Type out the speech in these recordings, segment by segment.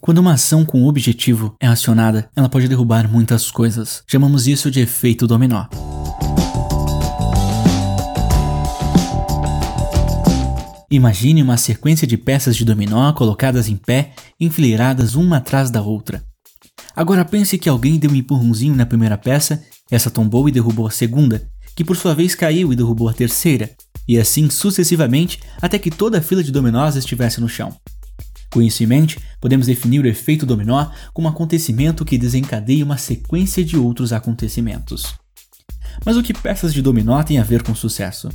Quando uma ação com objetivo é acionada, ela pode derrubar muitas coisas. Chamamos isso de efeito dominó. Imagine uma sequência de peças de dominó colocadas em pé, enfileiradas uma atrás da outra. Agora pense que alguém deu um empurrãozinho na primeira peça, essa tombou e derrubou a segunda, que por sua vez caiu e derrubou a terceira, e assim sucessivamente até que toda a fila de dominós estivesse no chão. Com isso em mente, podemos definir o efeito dominó como um acontecimento que desencadeia uma sequência de outros acontecimentos. Mas o que peças de dominó têm a ver com sucesso?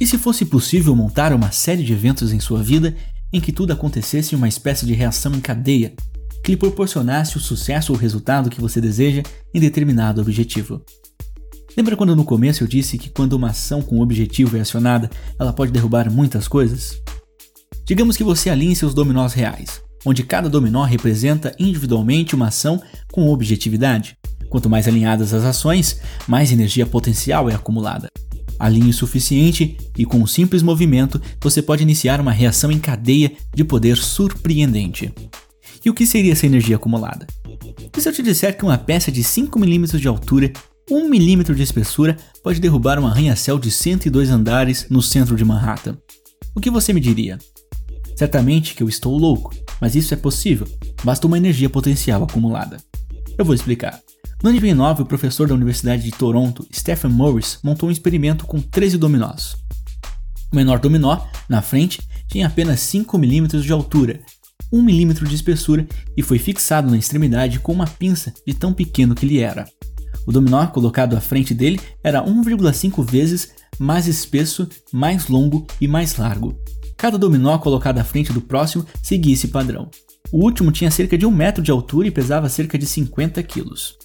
E se fosse possível montar uma série de eventos em sua vida em que tudo acontecesse em uma espécie de reação em cadeia, que lhe proporcionasse o sucesso ou resultado que você deseja em determinado objetivo? Lembra quando no começo eu disse que quando uma ação com objetivo é acionada, ela pode derrubar muitas coisas? Digamos que você alinhe seus dominós reais, onde cada dominó representa individualmente uma ação com objetividade. Quanto mais alinhadas as ações, mais energia potencial é acumulada alinhe o suficiente e com um simples movimento você pode iniciar uma reação em cadeia de poder surpreendente. E o que seria essa energia acumulada? E se eu te disser que uma peça de 5 mm de altura, 1 mm de espessura, pode derrubar um arranha-céu de 102 andares no centro de Manhattan? O que você me diria? Certamente que eu estou louco, mas isso é possível, basta uma energia potencial acumulada. Eu vou explicar. No de 2009, o professor da Universidade de Toronto, Stephen Morris, montou um experimento com 13 dominós. O menor dominó, na frente, tinha apenas 5 mm de altura, 1 mm de espessura e foi fixado na extremidade com uma pinça de tão pequeno que ele era. O dominó colocado à frente dele era 1,5 vezes mais espesso, mais longo e mais largo. Cada dominó colocado à frente do próximo seguia esse padrão. O último tinha cerca de 1 metro de altura e pesava cerca de 50 quilos.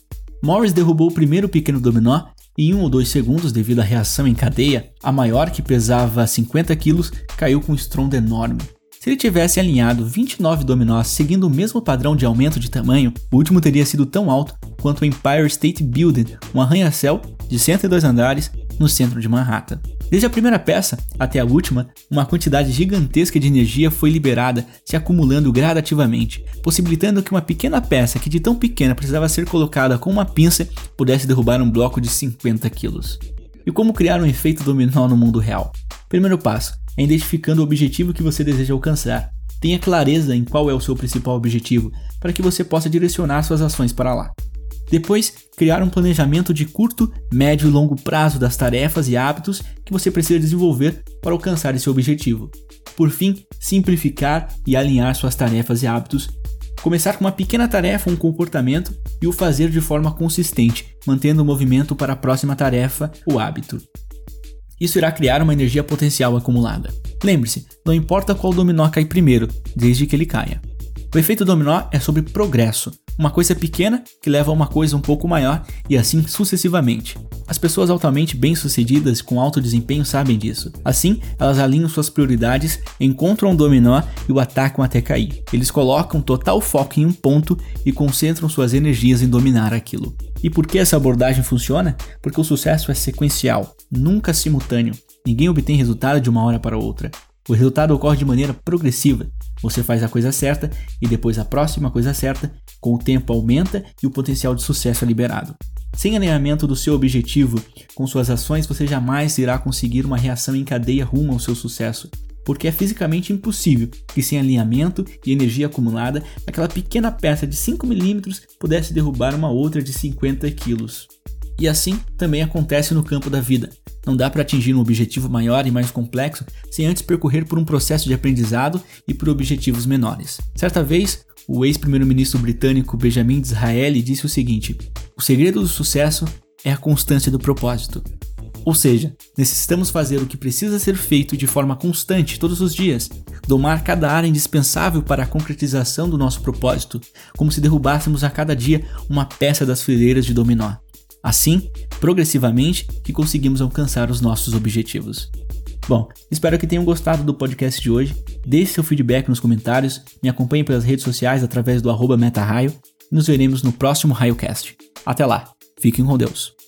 Morris derrubou o primeiro pequeno dominó em um ou dois segundos devido à reação em cadeia. A maior, que pesava 50 quilos, caiu com um estrondo enorme. Se ele tivesse alinhado 29 dominós seguindo o mesmo padrão de aumento de tamanho, o último teria sido tão alto quanto o Empire State Building, um arranha-céu de 102 andares no centro de Manhattan. Desde a primeira peça até a última, uma quantidade gigantesca de energia foi liberada, se acumulando gradativamente, possibilitando que uma pequena peça que de tão pequena precisava ser colocada com uma pinça pudesse derrubar um bloco de 50 quilos. E como criar um efeito dominó no mundo real? Primeiro passo é identificando o objetivo que você deseja alcançar. Tenha clareza em qual é o seu principal objetivo, para que você possa direcionar suas ações para lá. Depois, criar um planejamento de curto, médio e longo prazo das tarefas e hábitos que você precisa desenvolver para alcançar esse objetivo. Por fim, simplificar e alinhar suas tarefas e hábitos. Começar com uma pequena tarefa ou um comportamento e o fazer de forma consistente, mantendo o movimento para a próxima tarefa ou hábito. Isso irá criar uma energia potencial acumulada. Lembre-se, não importa qual dominó cai primeiro, desde que ele caia. O efeito dominó é sobre progresso, uma coisa pequena que leva a uma coisa um pouco maior e assim sucessivamente. As pessoas altamente bem-sucedidas com alto desempenho sabem disso. Assim, elas alinham suas prioridades, encontram um dominó e o atacam até cair. Eles colocam total foco em um ponto e concentram suas energias em dominar aquilo. E por que essa abordagem funciona? Porque o sucesso é sequencial, nunca simultâneo. Ninguém obtém resultado de uma hora para outra. O resultado ocorre de maneira progressiva. Você faz a coisa certa e depois a próxima coisa certa, com o tempo aumenta e o potencial de sucesso é liberado. Sem alinhamento do seu objetivo com suas ações, você jamais irá conseguir uma reação em cadeia rumo ao seu sucesso, porque é fisicamente impossível que sem alinhamento e energia acumulada, aquela pequena peça de 5 milímetros pudesse derrubar uma outra de 50 quilos. E assim também acontece no campo da vida. Não dá para atingir um objetivo maior e mais complexo sem antes percorrer por um processo de aprendizado e por objetivos menores. Certa vez, o ex-primeiro-ministro britânico Benjamin Disraeli disse o seguinte: O segredo do sucesso é a constância do propósito. Ou seja, necessitamos fazer o que precisa ser feito de forma constante todos os dias, domar cada área indispensável para a concretização do nosso propósito, como se derrubássemos a cada dia uma peça das fileiras de dominó. Assim, progressivamente, que conseguimos alcançar os nossos objetivos. Bom, espero que tenham gostado do podcast de hoje. Deixe seu feedback nos comentários, me acompanhe pelas redes sociais através do arroba MetaRaio e nos veremos no próximo RaioCast. Até lá, fiquem com Deus.